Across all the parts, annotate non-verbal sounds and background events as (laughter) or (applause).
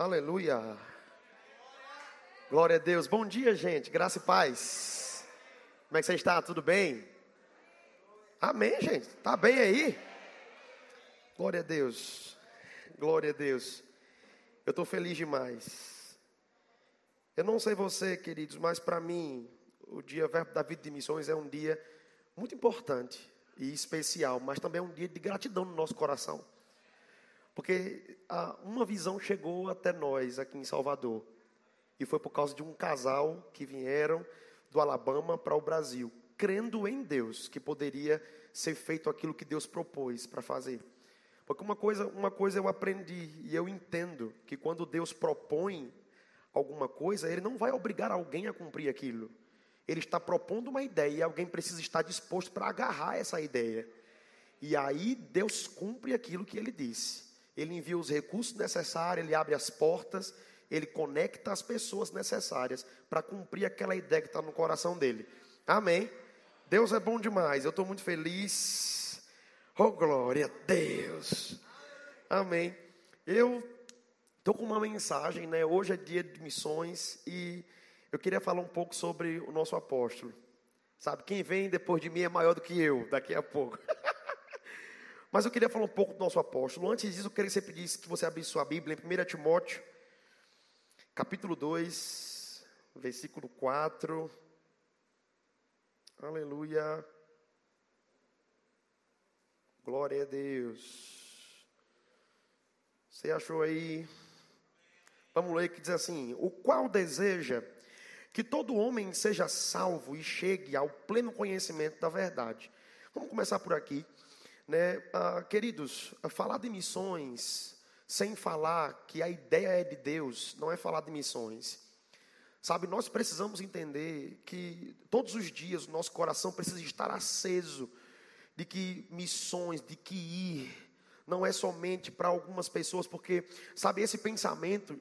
Aleluia. Glória a Deus. Bom dia, gente. Graça e paz. Como é que você está? Tudo bem? Amém, gente. Tá bem aí? Glória a Deus. Glória a Deus. Eu estou feliz demais. Eu não sei você, queridos, mas para mim, o dia Verbo da Vida de Missões é um dia muito importante e especial, mas também é um dia de gratidão no nosso coração. Porque uma visão chegou até nós aqui em Salvador. E foi por causa de um casal que vieram do Alabama para o Brasil, crendo em Deus que poderia ser feito aquilo que Deus propôs para fazer. Porque uma coisa, uma coisa eu aprendi e eu entendo que quando Deus propõe alguma coisa, Ele não vai obrigar alguém a cumprir aquilo. Ele está propondo uma ideia e alguém precisa estar disposto para agarrar essa ideia. E aí Deus cumpre aquilo que Ele disse. Ele envia os recursos necessários, Ele abre as portas, Ele conecta as pessoas necessárias para cumprir aquela ideia que está no coração dele. Amém? Deus é bom demais, eu estou muito feliz. Oh, glória a Deus. Amém. Eu estou com uma mensagem, né? Hoje é dia de missões e eu queria falar um pouco sobre o nosso apóstolo. Sabe, quem vem depois de mim é maior do que eu, daqui a pouco. (laughs) Mas eu queria falar um pouco do nosso apóstolo. Antes disso, eu queria que você pedisse que você abrisse sua Bíblia em 1 Timóteo, capítulo 2, versículo 4. Aleluia. Glória a Deus. Você achou aí? Vamos ler que diz assim: O qual deseja que todo homem seja salvo e chegue ao pleno conhecimento da verdade. Vamos começar por aqui. Né? Ah, queridos, falar de missões sem falar que a ideia é de Deus não é falar de missões. Sabe, nós precisamos entender que todos os dias o nosso coração precisa estar aceso de que missões, de que ir, não é somente para algumas pessoas, porque, sabe, esse pensamento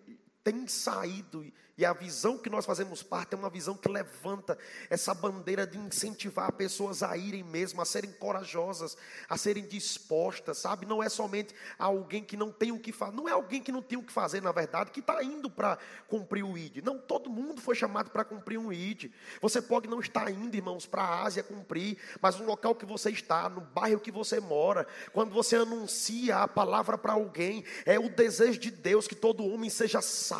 tem saído e a visão que nós fazemos parte é uma visão que levanta essa bandeira de incentivar pessoas a irem mesmo, a serem corajosas, a serem dispostas, sabe? Não é somente alguém que não tem o que fazer, não é alguém que não tem o que fazer, na verdade, que está indo para cumprir o ID. Não, todo mundo foi chamado para cumprir um ID. Você pode não estar indo, irmãos, para a Ásia cumprir, mas no local que você está, no bairro que você mora, quando você anuncia a palavra para alguém, é o desejo de Deus que todo homem seja salvo.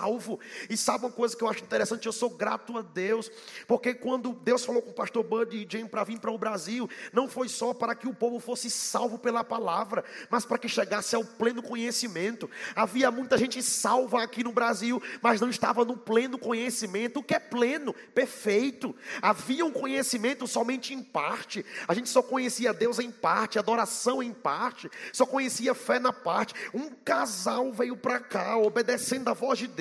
E sabe uma coisa? que eu acho interessante, eu sou grato a Deus, porque quando Deus falou com o pastor Bud e Jane para vir para o Brasil, não foi só para que o povo fosse salvo pela palavra, mas para que chegasse ao pleno conhecimento. Havia muita gente salva aqui no Brasil, mas não estava no pleno conhecimento. O que é pleno? Perfeito. Havia um conhecimento somente em parte. A gente só conhecia Deus em parte, adoração em parte, só conhecia fé na parte. Um casal veio para cá, obedecendo a voz de Deus.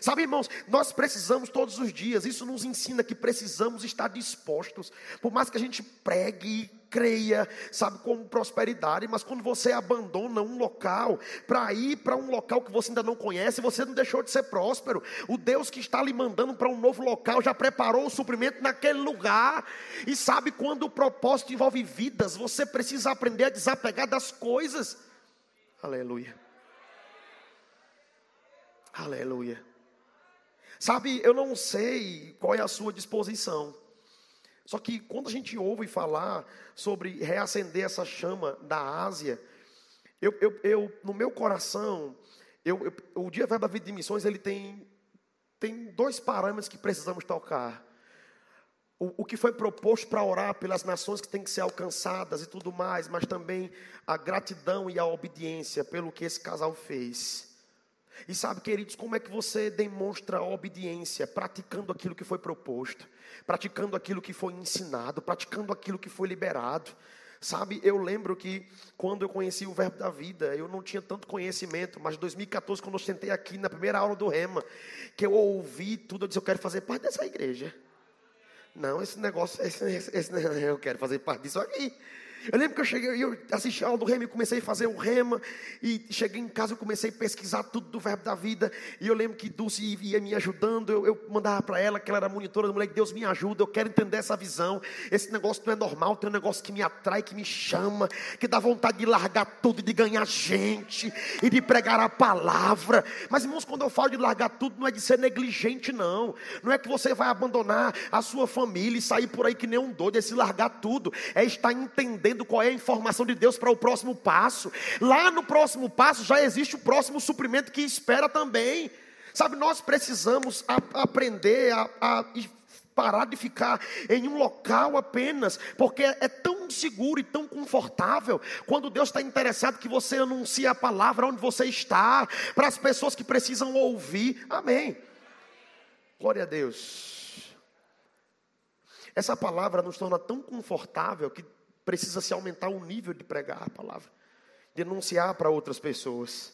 Sabe, irmãos, nós nós precisamos todos os dias, isso nos ensina que precisamos estar dispostos, por mais que a gente pregue, creia, sabe, como prosperidade, mas quando você abandona um local para ir para um local que você ainda não conhece, você não deixou de ser próspero. O Deus que está lhe mandando para um novo local já preparou o suprimento naquele lugar. E sabe, quando o propósito envolve vidas, você precisa aprender a desapegar das coisas. Aleluia. Aleluia. Sabe, eu não sei qual é a sua disposição. Só que quando a gente ouve falar sobre reacender essa chama da Ásia, eu, eu, eu no meu coração, eu, o Dia Verbo da Vida de Missões, ele tem, tem dois parâmetros que precisamos tocar. O, o que foi proposto para orar pelas nações que têm que ser alcançadas e tudo mais, mas também a gratidão e a obediência pelo que esse casal fez. E sabe, queridos, como é que você demonstra obediência? Praticando aquilo que foi proposto, praticando aquilo que foi ensinado, praticando aquilo que foi liberado. Sabe, eu lembro que quando eu conheci o Verbo da Vida, eu não tinha tanto conhecimento, mas em 2014, quando eu sentei aqui na primeira aula do Rema, que eu ouvi tudo, eu disse: Eu quero fazer parte dessa igreja. Não, esse negócio, esse, esse, (laughs) eu quero fazer parte disso aqui. Eu lembro que eu cheguei, eu assisti a aula do rema e comecei a fazer o rema. E cheguei em casa, eu comecei a pesquisar tudo do verbo da vida. E eu lembro que Dulce ia me ajudando. Eu, eu mandava para ela, que ela era monitora moleque, Deus me ajuda, eu quero entender essa visão. Esse negócio não é normal, tem um negócio que me atrai, que me chama, que dá vontade de largar tudo, de ganhar gente e de pregar a palavra. Mas, irmãos, quando eu falo de largar tudo, não é de ser negligente, não. Não é que você vai abandonar a sua família e sair por aí que nem um doido, é se largar tudo. É estar entendendo qual é a informação de Deus para o próximo passo. Lá no próximo passo já existe o próximo suprimento que espera também. Sabe, nós precisamos a, aprender a, a parar de ficar em um local apenas, porque é tão seguro e tão confortável quando Deus está interessado que você anuncie a palavra onde você está, para as pessoas que precisam ouvir. Amém. Glória a Deus. Essa palavra nos torna tão confortável que precisa se aumentar o nível de pregar a palavra, de anunciar para outras pessoas,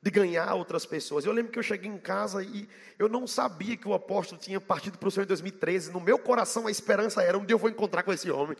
de ganhar outras pessoas. Eu lembro que eu cheguei em casa e eu não sabia que o apóstolo tinha partido para o Senhor em 2013. No meu coração a esperança era: um dia eu vou encontrar com esse homem.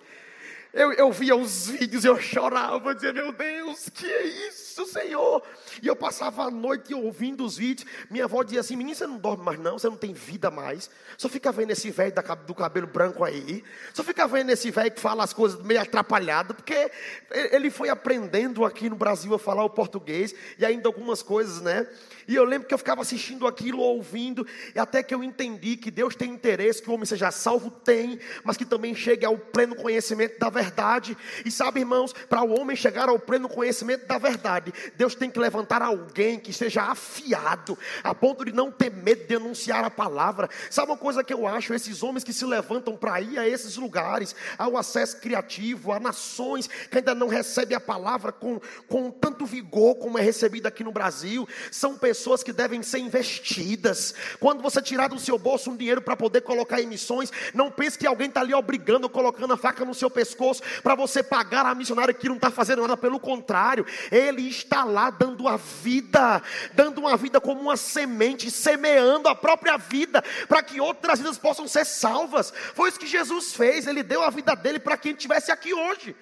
Eu, eu via os vídeos, eu chorava, dizia, meu Deus, que é isso, Senhor? E eu passava a noite ouvindo os vídeos. Minha avó dizia assim: menino, você não dorme mais, não, você não tem vida mais. Só fica vendo esse velho do cabelo branco aí. Só fica vendo esse velho que fala as coisas meio atrapalhado, porque ele foi aprendendo aqui no Brasil a falar o português e ainda algumas coisas, né? E eu lembro que eu ficava assistindo aquilo, ouvindo, e até que eu entendi que Deus tem interesse que o homem seja salvo, tem, mas que também chegue ao pleno conhecimento da verdade. E sabe, irmãos, para o homem chegar ao pleno conhecimento da verdade, Deus tem que levantar alguém que seja afiado, a ponto de não ter medo de anunciar a palavra. Sabe uma coisa que eu acho? Esses homens que se levantam para ir a esses lugares, ao acesso criativo, a nações que ainda não recebem a palavra com, com tanto vigor como é recebida aqui no Brasil, são pessoas pessoas que devem ser investidas. Quando você tirar do seu bolso um dinheiro para poder colocar em missões, não pense que alguém está ali obrigando, colocando a faca no seu pescoço para você pagar a missionária que não está fazendo nada. Pelo contrário, ele está lá dando a vida, dando uma vida como uma semente, semeando a própria vida para que outras vidas possam ser salvas. Foi isso que Jesus fez. Ele deu a vida dele para quem estivesse aqui hoje.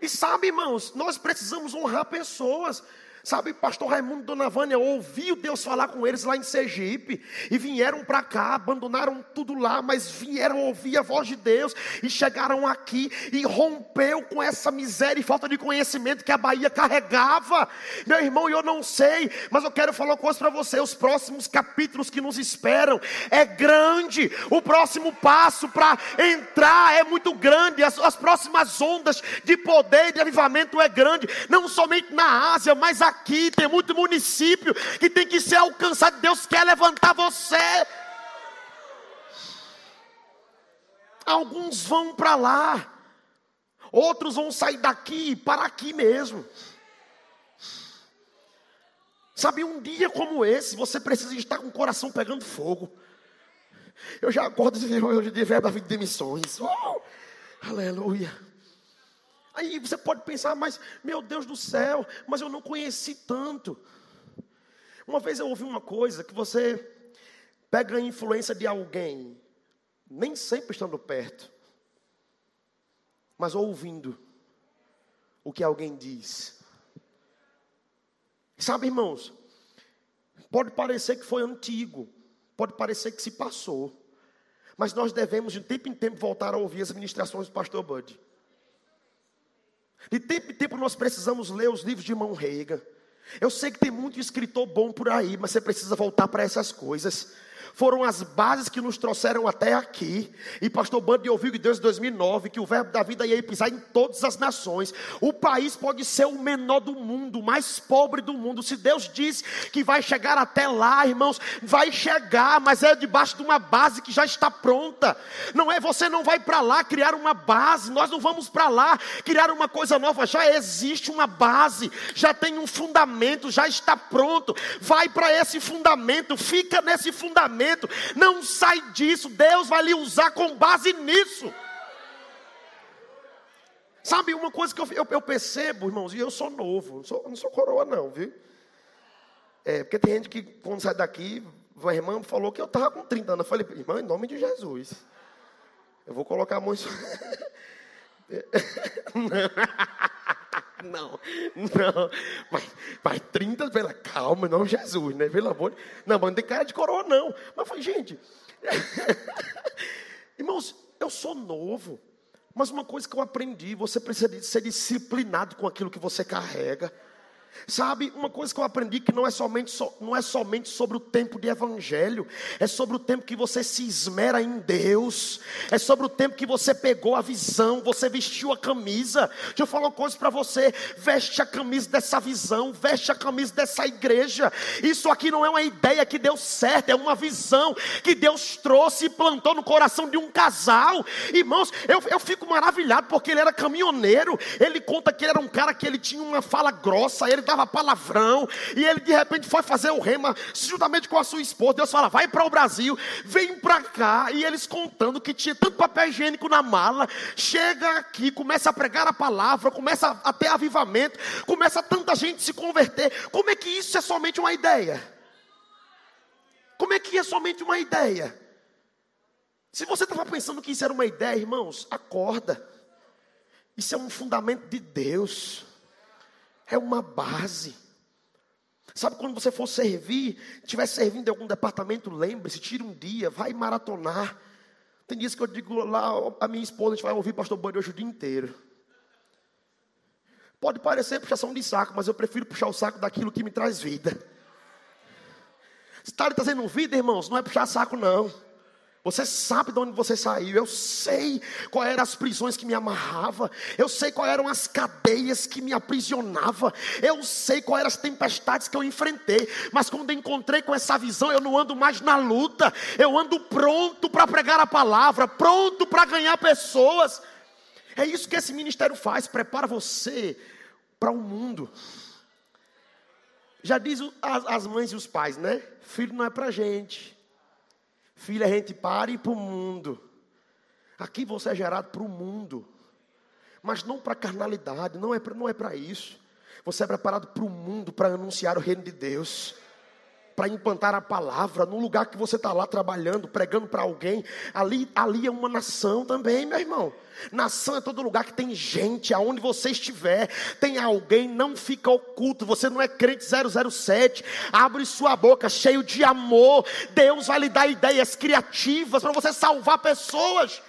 E sabe, irmãos, nós precisamos honrar pessoas. Sabe, pastor Raimundo e Dona Vânia ouviu Deus falar com eles lá em Sergipe e vieram para cá, abandonaram tudo lá, mas vieram ouvir a voz de Deus e chegaram aqui e rompeu com essa miséria e falta de conhecimento que a Bahia carregava. Meu irmão, eu não sei, mas eu quero falar uma coisa para você: os próximos capítulos que nos esperam é grande, o próximo passo para entrar é muito grande, as, as próximas ondas de poder e de avivamento é grande, não somente na Ásia, mas aqui aqui, tem muito município que tem que ser alcançado. Deus quer levantar você. Alguns vão para lá, outros vão sair daqui para aqui mesmo. Sabe, um dia como esse, você precisa estar com o coração pegando fogo. Eu já acordo hoje de verbo da vida de missões. Oh, aleluia. Aí você pode pensar, mas meu Deus do céu, mas eu não conheci tanto. Uma vez eu ouvi uma coisa que você pega a influência de alguém, nem sempre estando perto, mas ouvindo o que alguém diz. Sabe, irmãos, pode parecer que foi antigo, pode parecer que se passou, mas nós devemos de tempo em tempo voltar a ouvir as ministrações do pastor Bud. De tempo em tempo nós precisamos ler os livros de mão reiga. Eu sei que tem muito escritor bom por aí, mas você precisa voltar para essas coisas foram as bases que nos trouxeram até aqui. E pastor Bando ouviu que Deus em 2009 que o verbo da vida ia pisar em todas as nações. O país pode ser o menor do mundo, o mais pobre do mundo. Se Deus diz que vai chegar até lá, irmãos, vai chegar, mas é debaixo de uma base que já está pronta. Não é você não vai para lá criar uma base, nós não vamos para lá criar uma coisa nova, já existe uma base, já tem um fundamento, já está pronto. Vai para esse fundamento, fica nesse fundamento não sai disso, Deus vai lhe usar com base nisso. Sabe uma coisa que eu, eu, eu percebo, irmãos, e eu sou novo, não sou, não sou coroa, não, viu? É, porque tem gente que, quando sai daqui, a irmã falou que eu estava com 30 anos. Eu falei, irmã, em nome de Jesus, eu vou colocar a mão. (laughs) Não, não, mas, mas 30, pela calma, não Jesus, né? Pelo amor Não, mas não tem cara de coroa, não. Mas foi, gente. (laughs) Irmãos, eu sou novo, mas uma coisa que eu aprendi: você precisa ser disciplinado com aquilo que você carrega. Sabe, uma coisa que eu aprendi que não é somente, so, não é somente sobre o tempo de evangelho, é sobre o tempo que você se esmera em Deus, é sobre o tempo que você pegou a visão, você vestiu a camisa. Deixa eu falar uma coisa para você: veste a camisa dessa visão, veste a camisa dessa igreja. Isso aqui não é uma ideia que deu certo, é uma visão que Deus trouxe e plantou no coração de um casal. Irmãos, eu, eu fico maravilhado porque ele era caminhoneiro, ele conta que ele era um cara que ele tinha uma fala grossa, ele dava palavrão, e ele de repente foi fazer o rema, juntamente com a sua esposa. Deus fala: vai para o Brasil, vem para cá. E eles contando que tinha tanto papel higiênico na mala, chega aqui, começa a pregar a palavra, começa a ter avivamento, começa tanta gente se converter. Como é que isso é somente uma ideia? Como é que é somente uma ideia? Se você estava pensando que isso era uma ideia, irmãos, acorda. Isso é um fundamento de Deus é uma base. Sabe quando você for servir, estiver servindo em algum departamento, lembre-se, tire um dia, vai maratonar. Tem dias que eu digo lá, a minha esposa, a gente vai ouvir pastor Bani hoje o dia inteiro. Pode parecer puxação de saco, mas eu prefiro puxar o saco daquilo que me traz vida. Está lhe trazendo vida, irmãos, não é puxar saco, não. Você sabe de onde você saiu. Eu sei quais eram as prisões que me amarrava. Eu sei quais eram as cadeias que me aprisionava. Eu sei quais eram as tempestades que eu enfrentei. Mas quando encontrei com essa visão, eu não ando mais na luta. Eu ando pronto para pregar a palavra, pronto para ganhar pessoas. É isso que esse ministério faz. Prepara você para o mundo. Já diz as mães e os pais, né? Filho não é para gente. Filha, a gente para e ir para o mundo. Aqui você é gerado para o mundo. Mas não para a carnalidade, não é para é isso. Você é preparado para o mundo, para anunciar o reino de Deus para implantar a palavra no lugar que você está lá trabalhando, pregando para alguém. Ali, ali é uma nação também, meu irmão. Nação é todo lugar que tem gente, aonde você estiver, tem alguém, não fica oculto. Você não é crente 007. Abre sua boca, cheio de amor. Deus vai lhe dar ideias criativas para você salvar pessoas.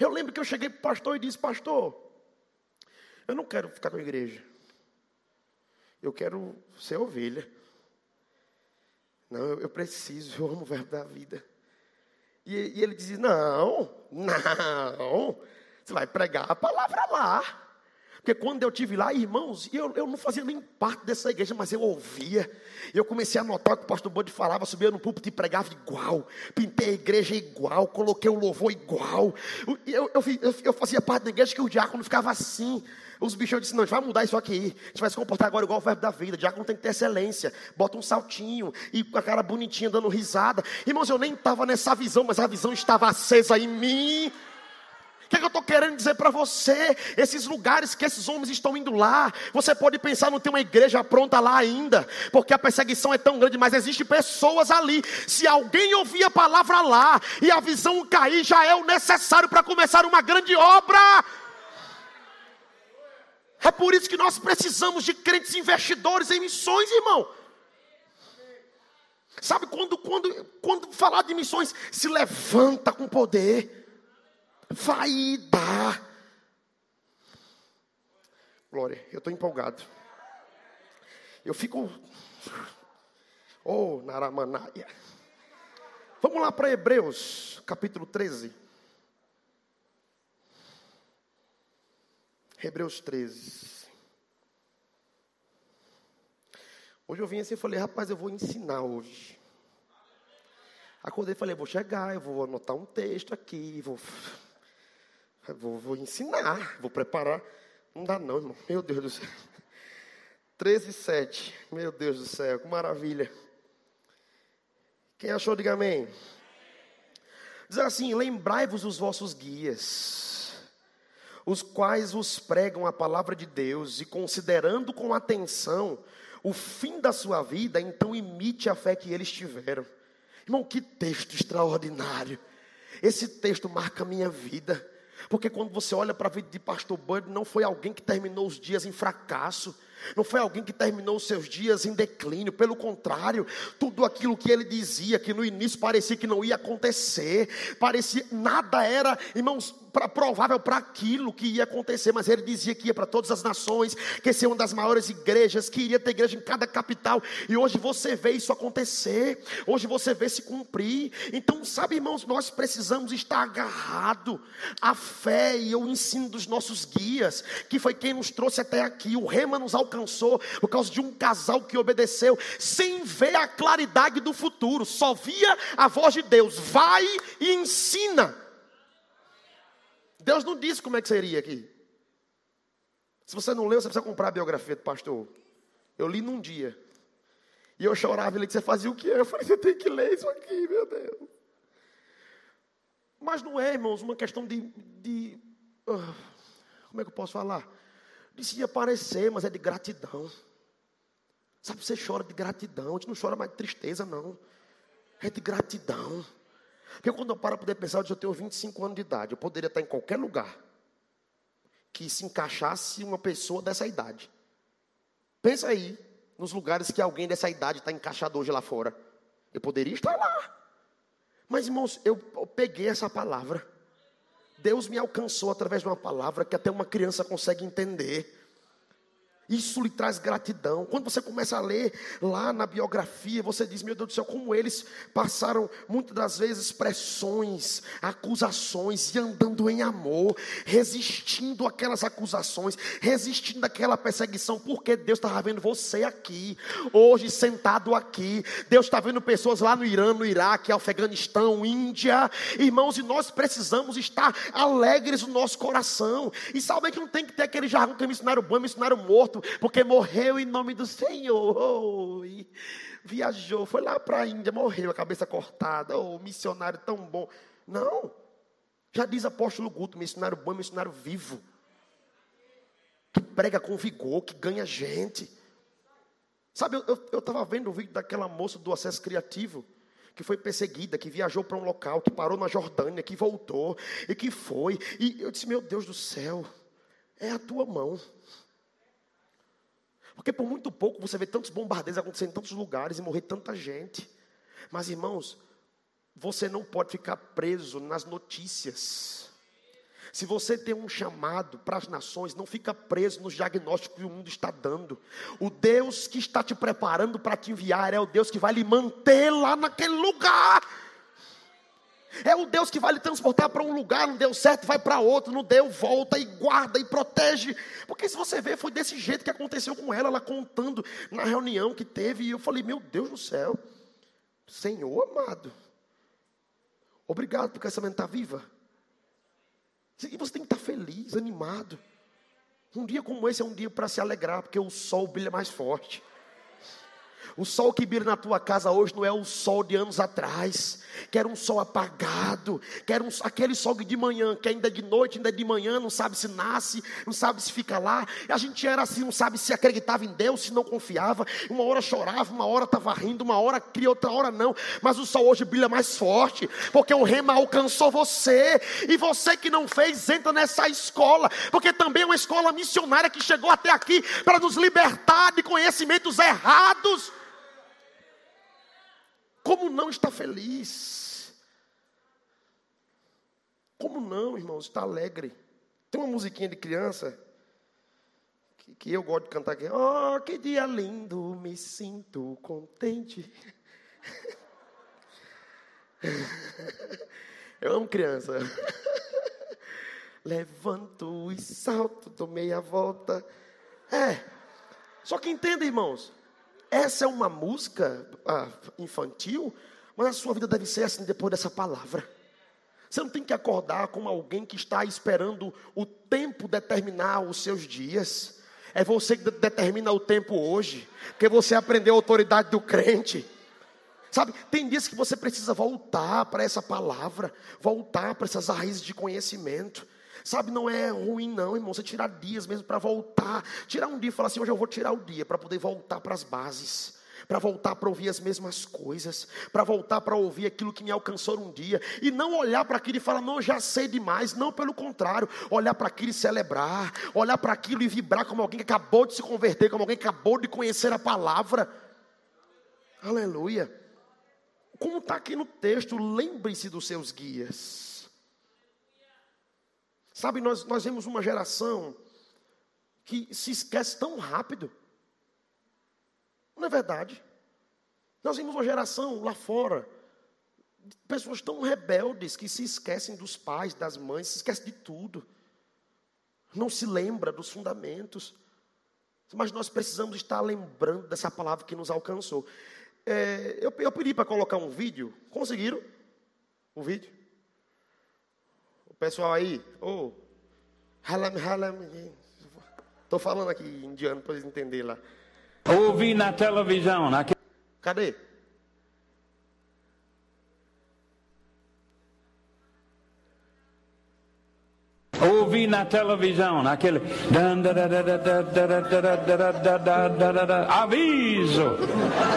Eu lembro que eu cheguei para o pastor e disse: Pastor, eu não quero ficar com a igreja. Eu quero ser ovelha. Não, eu, eu preciso, eu amo o verbo da vida. E, e ele dizia: Não, não, você vai pregar a palavra lá. Porque quando eu tive lá, irmãos, eu, eu não fazia nem parte dessa igreja, mas eu ouvia. Eu comecei a notar que o pastor Bode falava, subia no púlpito e pregava igual. Pintei a igreja igual, coloquei o louvor igual. Eu, eu, eu, eu fazia parte da igreja que o diácono ficava assim. Os bichos disseram, não, a gente vai mudar isso aqui. A gente vai se comportar agora igual o verbo da vida. Diácono tem que ter excelência. Bota um saltinho e com a cara bonitinha dando risada. Irmãos, eu nem estava nessa visão, mas a visão estava acesa em mim. O que, é que eu estou querendo dizer para você? Esses lugares que esses homens estão indo lá, você pode pensar não tem uma igreja pronta lá ainda, porque a perseguição é tão grande, mas existem pessoas ali. Se alguém ouvir a palavra lá e a visão cair, já é o necessário para começar uma grande obra. É por isso que nós precisamos de crentes investidores em missões, irmão. Sabe quando, quando, quando falar de missões, se levanta com poder, vai dar. Glória, eu estou empolgado. Eu fico. Oh, Naramanaia. Vamos lá para Hebreus, capítulo 13. Hebreus 13. Hoje eu vim assim e falei, rapaz, eu vou ensinar hoje. Acordei e falei, vou chegar, eu vou anotar um texto aqui, vou, vou, vou ensinar, vou preparar. Não dá não, irmão. Meu Deus do céu. 13, 7. Meu Deus do céu, que maravilha. Quem achou, diga amém. Diz assim: lembrai-vos dos vossos guias os quais vos pregam a palavra de Deus, e considerando com atenção o fim da sua vida, então imite a fé que eles tiveram. Irmão, que texto extraordinário. Esse texto marca a minha vida. Porque quando você olha para a vida de pastor Bud, não foi alguém que terminou os dias em fracasso. Não foi alguém que terminou os seus dias em declínio, pelo contrário, tudo aquilo que ele dizia, que no início parecia que não ia acontecer, parecia, nada era, irmãos, pra, provável para aquilo que ia acontecer, mas ele dizia que ia para todas as nações, que ia ser uma das maiores igrejas, que iria ter igreja em cada capital, e hoje você vê isso acontecer, hoje você vê se cumprir. Então, sabe, irmãos, nós precisamos estar agarrado à fé e ao ensino dos nossos guias, que foi quem nos trouxe até aqui. O rema nos alcançou por causa de um casal que obedeceu, sem ver a claridade do futuro, só via a voz de Deus: vai e ensina. Deus não disse como é que seria aqui. Se você não leu, você precisa comprar a biografia do pastor. Eu li num dia. E eu chorava, ele disse, você fazia o quê? Eu falei, você tem que ler isso aqui, meu Deus. Mas não é, irmãos, uma questão de. de uh, como é que eu posso falar? De se aparecer, mas é de gratidão. Sabe, você chora de gratidão. A gente não chora mais de tristeza, não. É de gratidão. Porque quando eu paro para poder pensar, eu tenho 25 anos de idade, eu poderia estar em qualquer lugar que se encaixasse uma pessoa dessa idade. Pensa aí, nos lugares que alguém dessa idade está encaixado hoje lá fora. Eu poderia estar lá. Mas, irmãos, eu, eu peguei essa palavra. Deus me alcançou através de uma palavra que até uma criança consegue entender. Isso lhe traz gratidão. Quando você começa a ler lá na biografia, você diz: Meu Deus do céu, como eles passaram muitas das vezes pressões, acusações e andando em amor, resistindo aquelas acusações, resistindo àquela perseguição, porque Deus estava vendo você aqui, hoje sentado aqui. Deus está vendo pessoas lá no Irã, no Iraque, Afeganistão, Índia, irmãos, e nós precisamos estar alegres no nosso coração. E sabe que não tem que ter aquele jargão que é missionário bom, missionário morto porque morreu em nome do Senhor. E viajou, foi lá para a Índia, morreu, a cabeça cortada. Oh, missionário tão bom. Não. Já diz apóstolo Guto, missionário bom, missionário vivo. Que prega com vigor, que ganha gente. Sabe, eu estava vendo o vídeo daquela moça do acesso criativo que foi perseguida, que viajou para um local, que parou na Jordânia, que voltou e que foi. E eu disse: Meu Deus do céu, é a tua mão. Porque por muito pouco você vê tantos bombardeios acontecendo em tantos lugares e morrer tanta gente. Mas irmãos, você não pode ficar preso nas notícias. Se você tem um chamado para as nações, não fica preso nos diagnósticos que o mundo está dando. O Deus que está te preparando para te enviar é o Deus que vai lhe manter lá naquele lugar. É o Deus que vai lhe transportar para um lugar, não deu certo, vai para outro, não deu, volta e guarda e protege. Porque se você ver, foi desse jeito que aconteceu com ela, ela contando na reunião que teve, e eu falei: Meu Deus do céu, Senhor amado, obrigado porque essa menina está viva. E você tem que estar tá feliz, animado. Um dia como esse é um dia para se alegrar, porque o sol brilha mais forte. O sol que brilha na tua casa hoje não é o sol de anos atrás, que era um sol apagado, que um, aquele sol de manhã, que ainda é de noite, ainda é de manhã, não sabe se nasce, não sabe se fica lá. A gente era assim, não sabe se acreditava em Deus, se não confiava. Uma hora chorava, uma hora estava rindo, uma hora cria, outra hora não. Mas o sol hoje brilha mais forte, porque o rema alcançou você. E você que não fez, entra nessa escola, porque também é uma escola missionária que chegou até aqui para nos libertar de conhecimentos errados. Como não está feliz? Como não, irmãos, está alegre? Tem uma musiquinha de criança que, que eu gosto de cantar aqui. Oh, que dia lindo, me sinto contente. (laughs) Eu amo criança. (laughs) Levanto e salto, dou meia volta. É. Só que entenda, irmãos. Essa é uma música ah, infantil, mas a sua vida deve ser assim depois dessa palavra. Você não tem que acordar como alguém que está esperando o tempo determinar os seus dias. É você que determina o tempo hoje, porque você aprendeu a autoridade do crente. Sabe, tem dias que você precisa voltar para essa palavra, voltar para essas raízes de conhecimento. Sabe, não é ruim, não, irmão. Você tirar dias mesmo para voltar. Tirar um dia e falar assim: hoje eu vou tirar o dia para poder voltar para as bases. para voltar para ouvir as mesmas coisas, para voltar para ouvir aquilo que me alcançou um dia, e não olhar para aquilo e falar, não, já sei demais, não, pelo contrário, olhar para aquilo e celebrar, olhar para aquilo e vibrar como alguém que acabou de se converter, como alguém que acabou de conhecer a palavra. Aleluia. Como está aqui no texto, lembre-se dos seus guias. Sabe, nós, nós vemos uma geração que se esquece tão rápido. Não é verdade? Nós vimos uma geração lá fora, pessoas tão rebeldes que se esquecem dos pais, das mães, se esquecem de tudo. Não se lembra dos fundamentos. Mas nós precisamos estar lembrando dessa palavra que nos alcançou. É, eu, eu pedi para colocar um vídeo. Conseguiram? O vídeo? Pessoal aí, oh, halam, halam. Estou falando aqui indiano para eles entenderem lá. Ouvi na televisão. Naquele... Cadê? Ouvi na televisão, naquele aviso.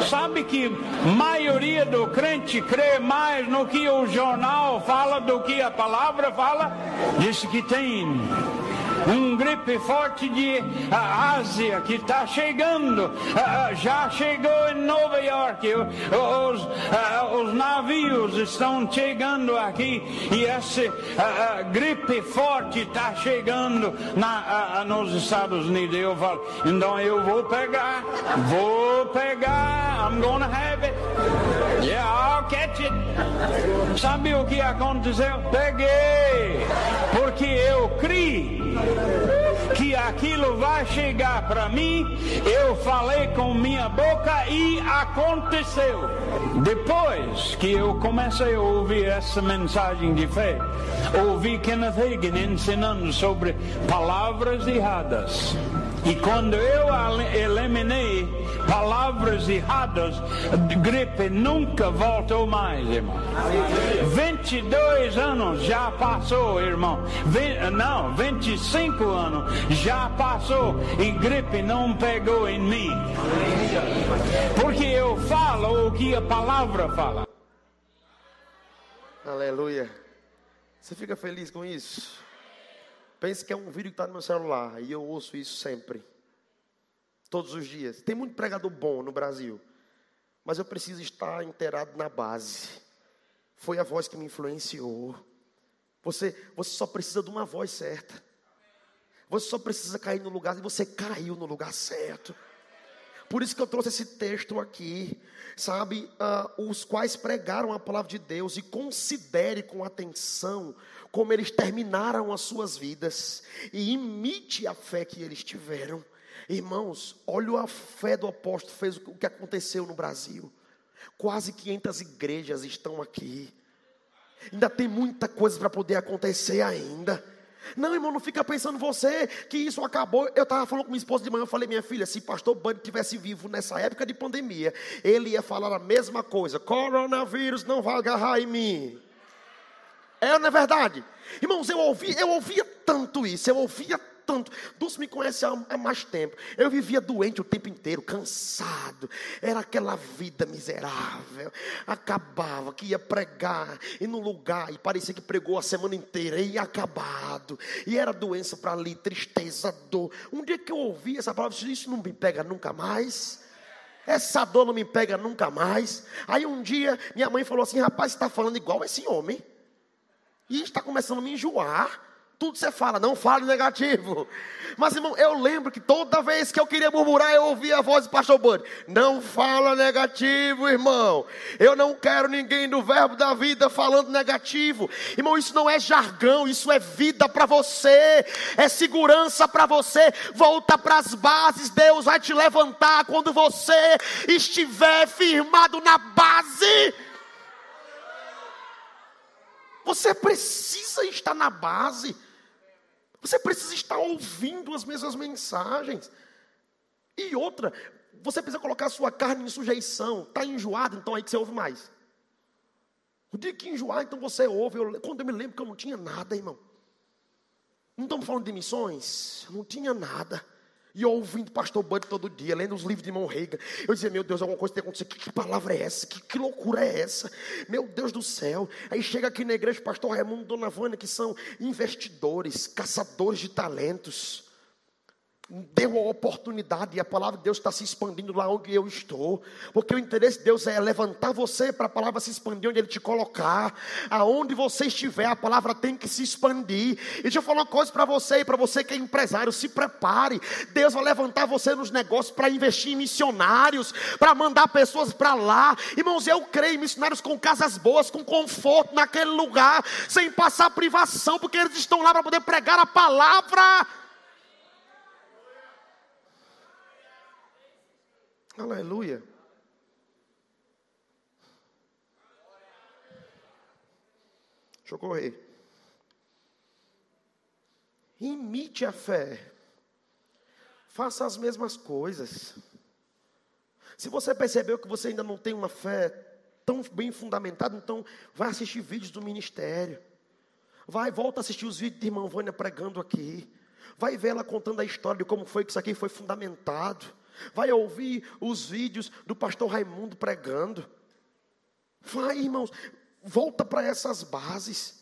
Sabe que maioria do crente crê mais no que o jornal fala do que a palavra fala? Disse que tem um gripe forte de Ásia que está chegando, já chegou em Nova York, os, os navios estão chegando aqui e essa gripe forte está chegando na, nos Estados Unidos. Eu falo, então eu vou pegar, vou pegar, I'm gonna have it. Yeah, I'll catch it. Sabe o que aconteceu? Peguei, porque eu criei que aquilo vai chegar para mim, eu falei com minha boca e aconteceu. Depois que eu comecei a ouvir essa mensagem de fé, ouvi Kenneth Hagin ensinando sobre palavras erradas. E quando eu eliminei palavras erradas, gripe nunca voltou mais, irmão. 22 anos já passou, irmão. Não, 25 anos já passou e gripe não pegou em mim. Porque eu falo o que a palavra fala. Aleluia. Você fica feliz com isso? Pense que é um vídeo que está no meu celular e eu ouço isso sempre. Todos os dias. Tem muito pregador bom no Brasil. Mas eu preciso estar inteirado na base. Foi a voz que me influenciou. Você, você só precisa de uma voz certa. Você só precisa cair no lugar e você caiu no lugar certo. Por isso que eu trouxe esse texto aqui, sabe? Uh, os quais pregaram a palavra de Deus e considere com atenção como eles terminaram as suas vidas e imite a fé que eles tiveram. Irmãos, olha a fé do apóstolo fez o que aconteceu no Brasil. Quase 500 igrejas estão aqui. Ainda tem muita coisa para poder acontecer ainda. Não, irmão, não fica pensando você que isso acabou. Eu estava falando com minha esposa de manhã, eu falei, minha filha, se pastor Bunny tivesse vivo nessa época de pandemia, ele ia falar a mesma coisa: coronavírus não vai agarrar em mim. É não é verdade? Irmãos, eu ouvi, eu ouvia tanto isso, eu ouvia tanto. Dulce me conhece há, mais tempo. Eu vivia doente o tempo inteiro, cansado. Era aquela vida miserável. Acabava, que ia pregar, e no lugar, e parecia que pregou a semana inteira, e acabado. E era doença para ali, tristeza, dor. Um dia que eu ouvi essa palavra, eu disse, isso não me pega nunca mais. Essa dor não me pega nunca mais. Aí um dia minha mãe falou assim: rapaz, você está falando igual esse homem. E está começando a me enjoar. Tudo você fala, não fale negativo. Mas, irmão, eu lembro que toda vez que eu queria murmurar, eu ouvia a voz do pastor Buddy. Não fala negativo, irmão. Eu não quero ninguém do verbo da vida falando negativo. Irmão, isso não é jargão, isso é vida para você. É segurança para você. Volta para as bases. Deus vai te levantar quando você estiver firmado na base. Você precisa estar na base. Você precisa estar ouvindo as mesmas mensagens. E outra, você precisa colocar a sua carne em sujeição. Está enjoado, então aí que você ouve mais. O dia que enjoar, então você ouve. Eu, quando eu me lembro que eu não tinha nada, irmão. Não estamos falando de missões? Não tinha nada. E ouvindo pastor Bud todo dia, lendo os livros de Mon Reagan. Eu dizia, meu Deus, alguma coisa tem acontecido. Que, que palavra é essa? Que, que, loucura é essa? Meu Deus do céu. Aí chega aqui na igreja o pastor Raimundo Dona Vânia, que são investidores, caçadores de talentos deu a oportunidade e a palavra de Deus está se expandindo lá onde eu estou, porque o interesse de Deus é levantar você para a palavra se expandir onde Ele te colocar, aonde você estiver, a palavra tem que se expandir. E deixa eu falar uma coisa para você e para você que é empresário: se prepare, Deus vai levantar você nos negócios para investir em missionários, para mandar pessoas para lá, irmãos. Eu creio em missionários com casas boas, com conforto naquele lugar, sem passar privação, porque eles estão lá para poder pregar a palavra. Aleluia. Deixa eu correr. Imite a fé. Faça as mesmas coisas. Se você percebeu que você ainda não tem uma fé tão bem fundamentada, então vai assistir vídeos do ministério. Vai, volta a assistir os vídeos de irmã Vânia pregando aqui. Vai ver ela contando a história de como foi que isso aqui foi fundamentado. Vai ouvir os vídeos do pastor Raimundo pregando. Vai, irmãos, volta para essas bases.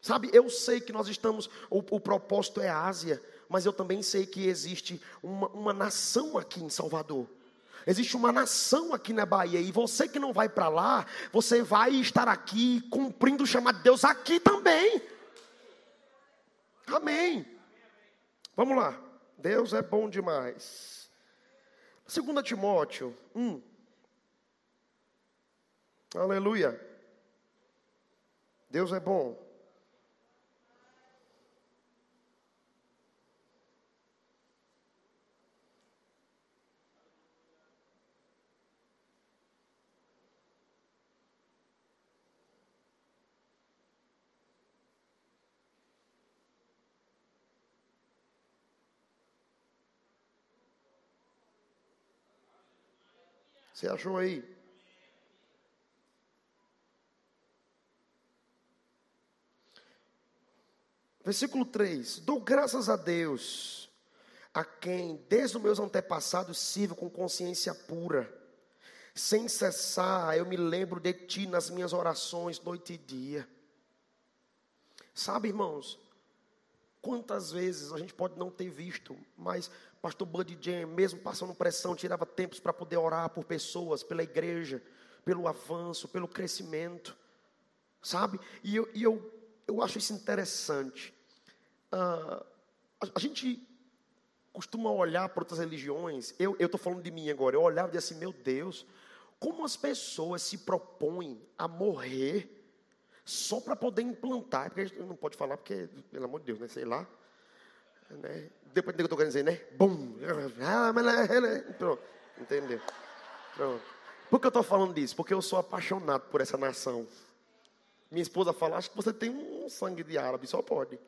Sabe, eu sei que nós estamos, o, o propósito é Ásia, mas eu também sei que existe uma, uma nação aqui em Salvador. Existe uma nação aqui na Bahia, e você que não vai para lá, você vai estar aqui cumprindo o chamado de Deus aqui também. Amém. Vamos lá. Deus é bom demais. 2 Timóteo 1. Aleluia. Deus é bom. Você achou aí? Versículo 3: Dou graças a Deus, a quem, desde os meus antepassados, sirvo com consciência pura. Sem cessar, eu me lembro de ti nas minhas orações, noite e dia. Sabe, irmãos, quantas vezes a gente pode não ter visto, mas pastor Buddy Jam, mesmo passando pressão, tirava tempos para poder orar por pessoas, pela igreja, pelo avanço, pelo crescimento, sabe? E eu, e eu, eu acho isso interessante. Uh, a, a, gente costuma olhar para outras religiões, eu estou falando de mim agora, eu olhava e dizia assim, meu Deus, como as pessoas se propõem a morrer só para poder implantar, porque a gente não pode falar, porque, pelo amor de Deus, né, sei lá, né? Depois do que eu estou querendo dizer, né? Bum! Ah, Pronto, entendeu? Pronto. Por que eu estou falando disso? Porque eu sou apaixonado por essa nação. Minha esposa fala, acho que você tem um sangue de árabe, só pode.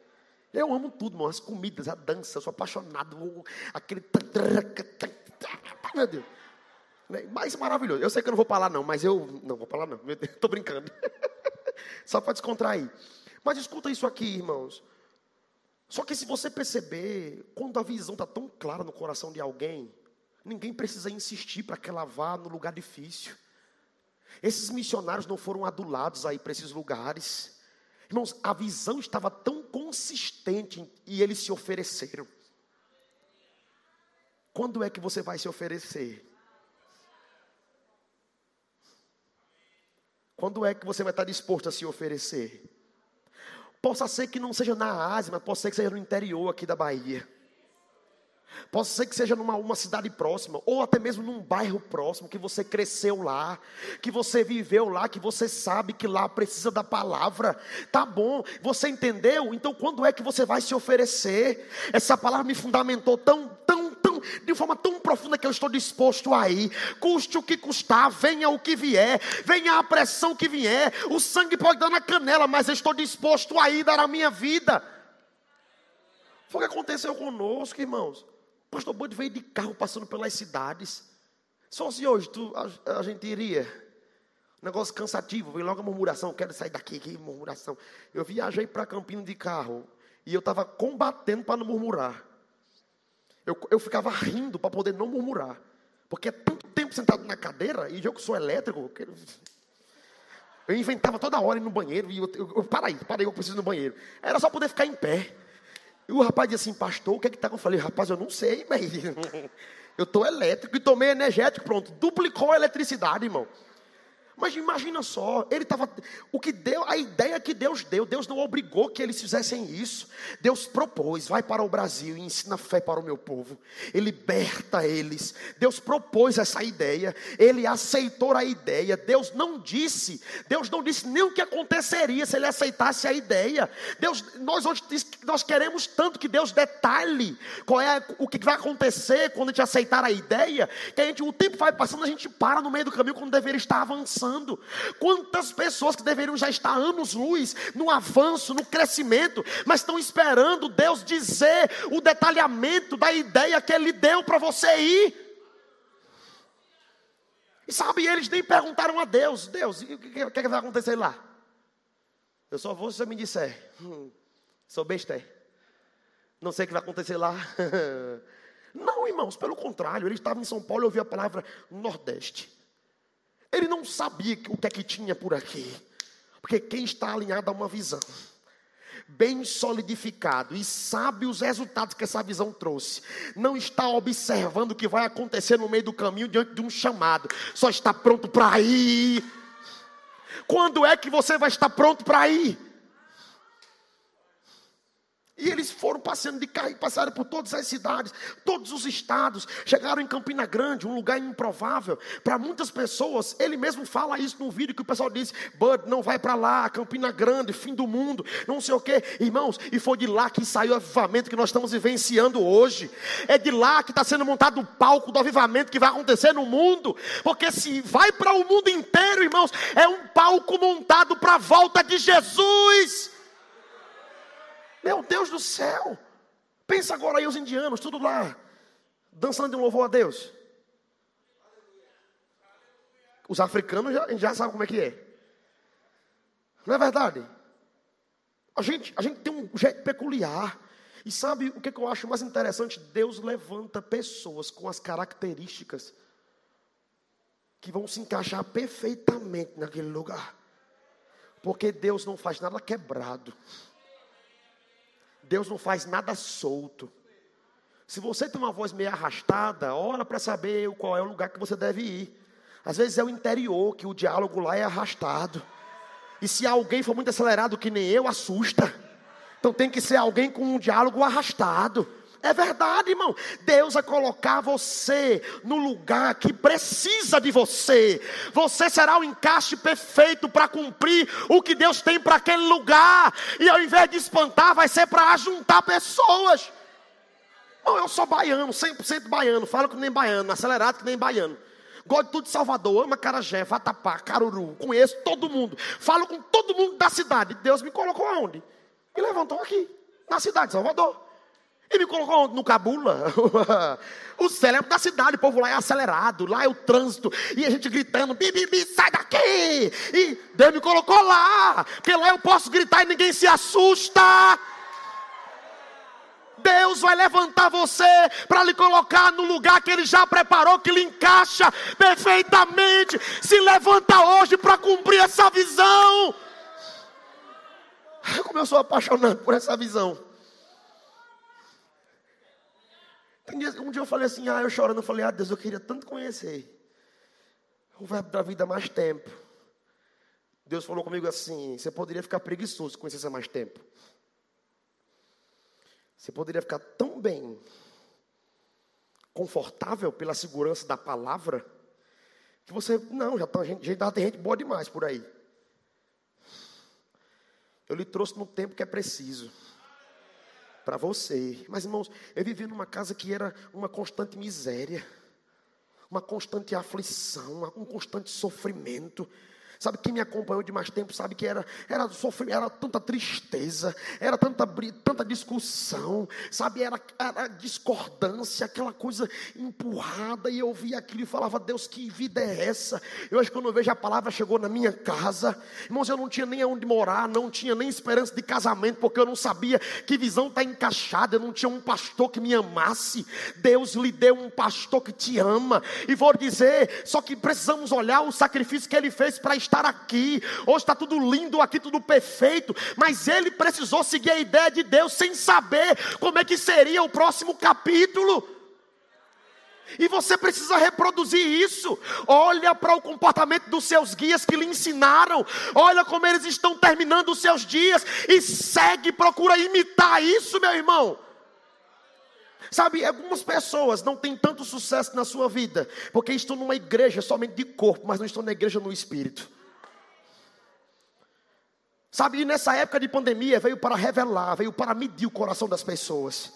Eu amo tudo, mano, as comidas, a dança, eu sou apaixonado. Aquele. Meu Deus. Né? Mais maravilhoso. Eu sei que eu não vou falar, não, mas eu. Não vou falar, não. Estou (laughs) brincando. (laughs) Só para descontrair. Mas escuta isso aqui, irmãos. Só que se você perceber, quando a visão está tão clara no coração de alguém, ninguém precisa insistir para que ela vá no lugar difícil. Esses missionários não foram adulados aí para esses lugares. Irmãos, a visão estava tão consistente e eles se ofereceram. Quando é que você vai se oferecer? Quando é que você vai estar disposto a se oferecer? Possa ser que não seja na Ásia, mas possa ser que seja no interior aqui da Bahia. Possa ser que seja numa uma cidade próxima, ou até mesmo num bairro próximo, que você cresceu lá, que você viveu lá, que você sabe que lá precisa da palavra. Tá bom, você entendeu? Então quando é que você vai se oferecer? Essa palavra me fundamentou tão, tão de forma tão profunda que eu estou disposto a ir, custe o que custar, venha o que vier, venha a pressão que vier, o sangue pode dar na canela, mas eu estou disposto a ir dar a minha vida. Foi o que aconteceu conosco, irmãos. O pastor Bud veio de carro passando pelas cidades. Só se hoje tu, a, a gente iria. Negócio cansativo, veio logo a murmuração, quero sair daqui, que murmuração. Eu viajei para Campina de carro e eu estava combatendo para não murmurar. Eu, eu ficava rindo para poder não murmurar. Porque é tanto tempo sentado na cadeira, e eu que sou elétrico, eu inventava toda hora ir no banheiro, e eu, eu, eu para aí, para aí, eu preciso ir no banheiro. Era só poder ficar em pé. E o rapaz disse assim, pastor, o que é que está? Eu falei, rapaz, eu não sei, mas (laughs) eu estou elétrico e tomei energético, pronto. Duplicou a eletricidade, irmão. Mas imagina só, ele estava. O que deu, a ideia que Deus deu, Deus não obrigou que eles fizessem isso. Deus propôs, vai para o Brasil e ensina fé para o meu povo. Ele liberta eles. Deus propôs essa ideia. Ele aceitou a ideia. Deus não disse, Deus não disse nem o que aconteceria se ele aceitasse a ideia. Deus, nós hoje nós queremos tanto que Deus detalhe qual é o que vai acontecer quando a gente aceitar a ideia, que a gente, o tempo vai passando, a gente para no meio do caminho quando deveria estar avançando passando. Quantas pessoas que deveriam já estar anos-luz no avanço, no crescimento, mas estão esperando Deus dizer o detalhamento da ideia que Ele deu para você ir. E sabe, eles nem perguntaram a Deus: Deus, o que, que, vai acontecer lá? Eu só vou se você me disser. Hum, sou besta. Não sei o que vai acontecer lá. (laughs) Não, irmãos, pelo contrário, ele estava em São Paulo e ouviu a palavra Nordeste. Ele não sabia o que é que tinha por aqui. Porque quem está alinhado a uma visão, bem solidificado e sabe os resultados que essa visão trouxe, não está observando o que vai acontecer no meio do caminho diante de um chamado, só está pronto para ir. Quando é que você vai estar pronto para ir? E eles foram passando de carro e passaram por todas as cidades, todos os estados, chegaram em Campina Grande, um lugar improvável. Para muitas pessoas, ele mesmo fala isso no vídeo que o pessoal disse: Bud, não vai para lá, Campina Grande, fim do mundo, não sei o quê. Irmãos, e foi de lá que saiu o avivamento que nós estamos vivenciando hoje. É de lá que está sendo montado o palco do avivamento que vai acontecer no mundo. Porque se vai para o mundo inteiro, irmãos, é um palco montado para a volta de Jesus. Meu Deus do céu! Pensa agora aí os indianos, tudo lá, dançando de um louvor a Deus. Os africanos já, já sabem como é que é. Não é verdade? A gente, a gente tem um jeito peculiar. E sabe o que, que eu acho mais interessante? Deus levanta pessoas com as características que vão se encaixar perfeitamente naquele lugar. Porque Deus não faz nada quebrado. Deus não faz nada solto. Se você tem uma voz meio arrastada, ora para saber qual é o lugar que você deve ir. Às vezes é o interior, que o diálogo lá é arrastado. E se alguém for muito acelerado que nem eu, assusta. Então tem que ser alguém com um diálogo arrastado. É verdade, irmão. Deus vai colocar você no lugar que precisa de você. Você será o encaixe perfeito para cumprir o que Deus tem para aquele lugar. E ao invés de espantar, vai ser para ajuntar pessoas. Bom, eu sou baiano, 100% baiano. Falo que nem baiano, acelerado que nem baiano. Gosto de tudo de Salvador, ama Carajé, Vatapá, Caruru. Conheço todo mundo. Falo com todo mundo da cidade. Deus me colocou aonde? Me levantou aqui, na cidade de Salvador. E me colocou no Cabula, (laughs) o cérebro da cidade, o povo lá é acelerado, lá é o trânsito, e a gente gritando, bi, bi, bi, sai daqui! E Deus me colocou lá, porque lá eu posso gritar e ninguém se assusta. Deus vai levantar você para lhe colocar no lugar que Ele já preparou, que lhe encaixa perfeitamente. Se levanta hoje para cumprir essa visão. Como eu sou apaixonado por essa visão. Um dia eu falei assim, ah, eu chorando, eu falei, ah, Deus, eu queria tanto conhecer o verbo da vida mais tempo. Deus falou comigo assim: você poderia ficar preguiçoso se conhecesse mais tempo. Você poderia ficar tão bem, confortável pela segurança da palavra, que você, não, já, tá, já tem gente boa demais por aí. Eu lhe trouxe no tempo que é preciso para você. Mas, irmãos, eu vivi numa casa que era uma constante miséria, uma constante aflição, um constante sofrimento. Sabe, quem me acompanhou de mais tempo sabe que era, era, sofrimento, era tanta tristeza, era tanta, tanta discussão, sabe, era, era discordância, aquela coisa empurrada, e eu via aquilo e falava, Deus, que vida é essa? Eu acho que quando eu vejo a palavra chegou na minha casa, irmãos, eu não tinha nem onde morar, não tinha nem esperança de casamento, porque eu não sabia que visão está encaixada, eu não tinha um pastor que me amasse. Deus lhe deu um pastor que te ama, e vou dizer, só que precisamos olhar o sacrifício que ele fez para estar aqui. Hoje está tudo lindo aqui, tudo perfeito, mas ele precisou seguir a ideia de Deus sem saber como é que seria o próximo capítulo. E você precisa reproduzir isso. Olha para o comportamento dos seus guias que lhe ensinaram. Olha como eles estão terminando os seus dias. E segue, procura imitar isso, meu irmão. Sabe, algumas pessoas não têm tanto sucesso na sua vida, porque estão numa igreja somente de corpo, mas não estão na igreja no espírito. Sabe, e nessa época de pandemia veio para revelar, veio para medir o coração das pessoas.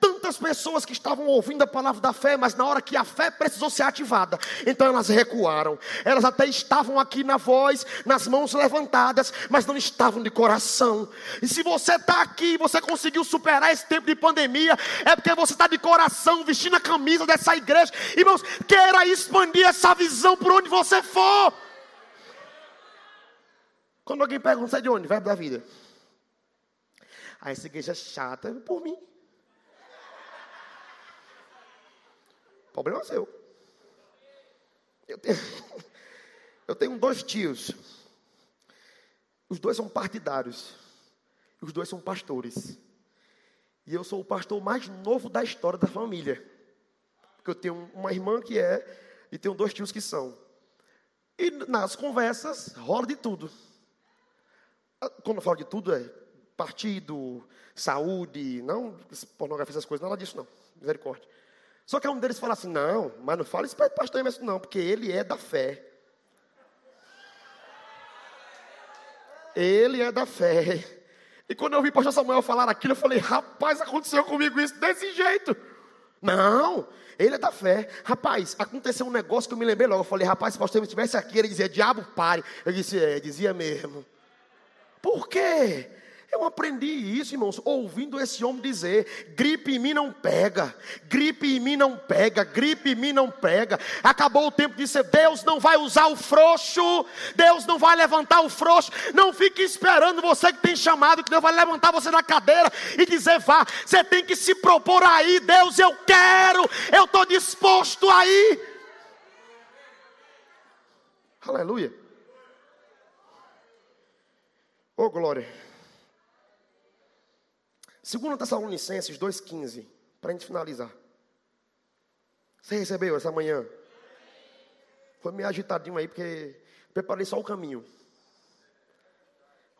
Tantas pessoas que estavam ouvindo a palavra da fé, mas na hora que a fé precisou ser ativada, então elas recuaram. Elas até estavam aqui na voz, nas mãos levantadas, mas não estavam de coração. E se você está aqui, você conseguiu superar esse tempo de pandemia, é porque você está de coração, vestindo a camisa dessa igreja. Irmãos, queira expandir essa visão por onde você for. Quando alguém pergunta, sai de onde? Verbo da vida. Aí essa igreja é chata, por mim. Problema seu. Eu tenho, (laughs) eu tenho dois tios. Os dois são partidários. Os dois são pastores. E eu sou o pastor mais novo da história da família. Porque eu tenho uma irmã que é, e tenho dois tios que são. E nas conversas rola de tudo. Ah, quando eu falo de tudo, é partido, saúde, não pornografia, essas coisas, nada disso não. Misericórdia. Só que um deles fala assim: não, mas não fala isso para o pastor Emerson, não, porque ele é da fé. Ele é da fé. E quando eu vi o pastor Samuel falar aquilo, eu falei: rapaz, aconteceu comigo isso desse jeito. Não, ele é da fé. Rapaz, aconteceu um negócio que eu me lembrei logo. Eu falei: rapaz, se o pastor estivesse aqui, ele dizia: diabo, pare. Eu disse: é, dizia mesmo. Por quê? Eu aprendi isso, irmãos, ouvindo esse homem dizer: gripe em mim não pega, gripe em mim não pega, gripe em mim não pega. Acabou o tempo de ser Deus não vai usar o frouxo, Deus não vai levantar o frouxo. Não fique esperando você que tem chamado, que Deus vai levantar você da cadeira e dizer: vá. Você tem que se propor aí, Deus, eu quero, eu estou disposto aí. Aleluia. Oh, glória. 2 Tessalonicenses 2,15, para a gente finalizar. Você recebeu essa manhã? Foi meio agitadinho aí, porque preparei só o caminho.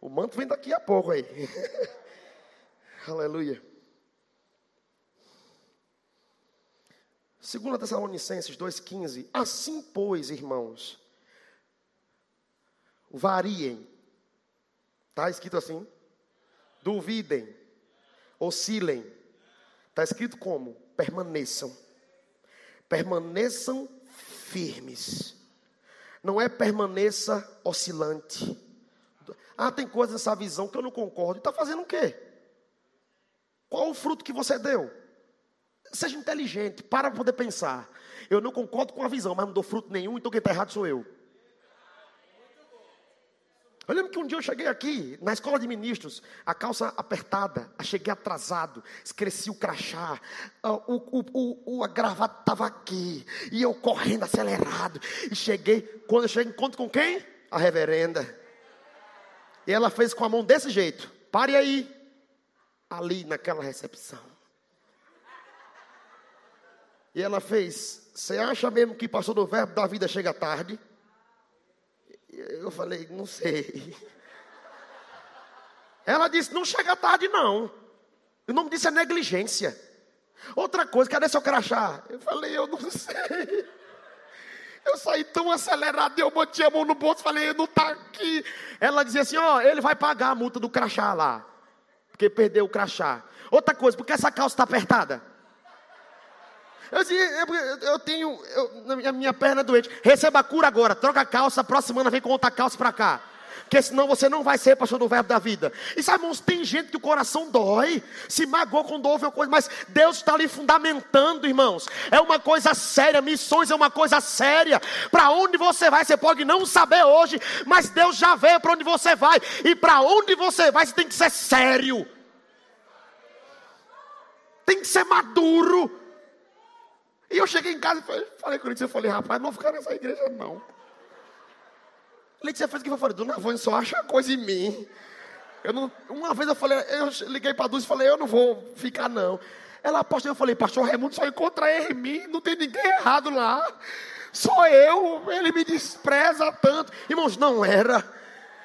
O manto vem daqui a pouco aí. (laughs) Aleluia. 2 Tessalonicenses 2,15. Assim, pois, irmãos, variem. Está escrito assim? Duvidem oscilem. Está escrito como? Permaneçam. Permaneçam firmes. Não é permaneça oscilante. Ah, tem coisas nessa visão que eu não concordo. Está fazendo o quê? Qual o fruto que você deu? Seja inteligente, para poder pensar. Eu não concordo com a visão, mas não dou fruto nenhum, então quem está errado sou eu. Eu lembro que um dia eu cheguei aqui, na escola de ministros, a calça apertada, cheguei atrasado, esqueci o crachá, o, o, o, o a gravata estava aqui, e eu correndo acelerado, e cheguei, quando eu cheguei, encontro com quem? A reverenda. E ela fez com a mão desse jeito, pare aí, ali naquela recepção. E ela fez, você acha mesmo que passou do verbo da vida chega tarde? Eu falei, não sei. Ela disse, não chega tarde não. O nome disso é negligência. Outra coisa, cadê seu crachá? Eu falei, eu não sei. Eu saí tão acelerado, eu botei a mão no bolso, falei, não está aqui. Ela dizia assim, ó, oh, ele vai pagar a multa do crachá lá. Porque perdeu o crachá. Outra coisa, porque essa calça está apertada? Eu disse, eu tenho, eu, a minha perna é doente. Receba a cura agora, troca a calça, próxima semana vem com outra calça para cá. Porque senão você não vai ser pastor do verbo da vida. E sabe, irmãos, tem gente que o coração dói, se magoou quando ouve uma coisa, mas Deus está ali fundamentando, irmãos. É uma coisa séria, missões é uma coisa séria. Para onde você vai, você pode não saber hoje, mas Deus já vê para onde você vai. E para onde você vai, você tem que ser sério. Tem que ser maduro. E eu cheguei em casa e falei com ele, eu falei, rapaz, não vou ficar nessa igreja não. Letícia fez o que eu falei, Dona Ivone só acha coisa em mim. Eu não, uma vez eu falei, eu liguei para a Dulce e falei, eu não vou ficar não. Ela apostou, eu falei, pastor Raimundo só encontra em mim, não tem ninguém errado lá. Só eu, ele me despreza tanto. Irmãos, não era.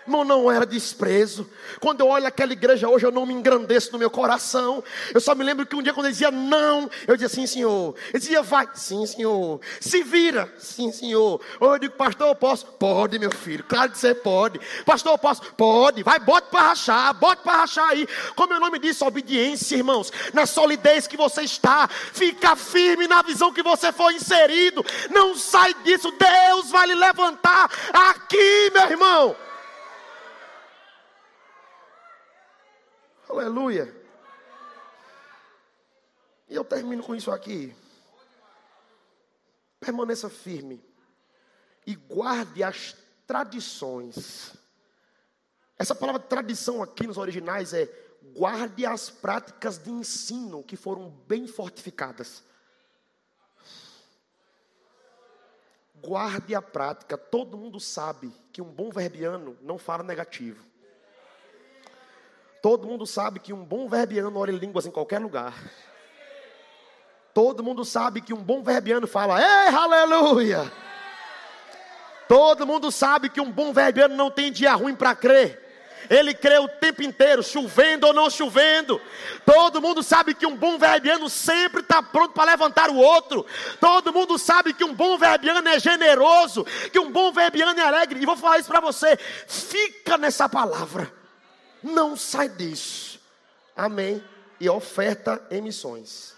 Irmão, não era desprezo. Quando eu olho aquela igreja hoje, eu não me engrandeço no meu coração. Eu só me lembro que um dia, quando ele dizia não, eu dizia sim, senhor. Ele dizia vai, sim, senhor. Se vira, sim, senhor. Ou eu digo, pastor, eu posso? Pode, meu filho. Claro que você pode. Pastor, eu posso? Pode. Vai, bote para rachar, bote para rachar aí. Como o nome disso, obediência, irmãos. Na solidez que você está. Fica firme na visão que você foi inserido. Não sai disso. Deus vai lhe levantar aqui, meu irmão. Aleluia. E eu termino com isso aqui. Permaneça firme e guarde as tradições. Essa palavra tradição aqui nos originais é guarde as práticas de ensino que foram bem fortificadas. Guarde a prática. Todo mundo sabe que um bom verbiano não fala negativo. Todo mundo sabe que um bom verbiano ora em línguas em qualquer lugar. Todo mundo sabe que um bom verbiano fala, ei, aleluia. Todo mundo sabe que um bom verbiano não tem dia ruim para crer. Ele crê o tempo inteiro, chovendo ou não chovendo. Todo mundo sabe que um bom verbiano sempre está pronto para levantar o outro. Todo mundo sabe que um bom verbiano é generoso, que um bom verbiano é alegre. E vou falar isso para você: fica nessa palavra. Não sai disso. Amém. E oferta em missões.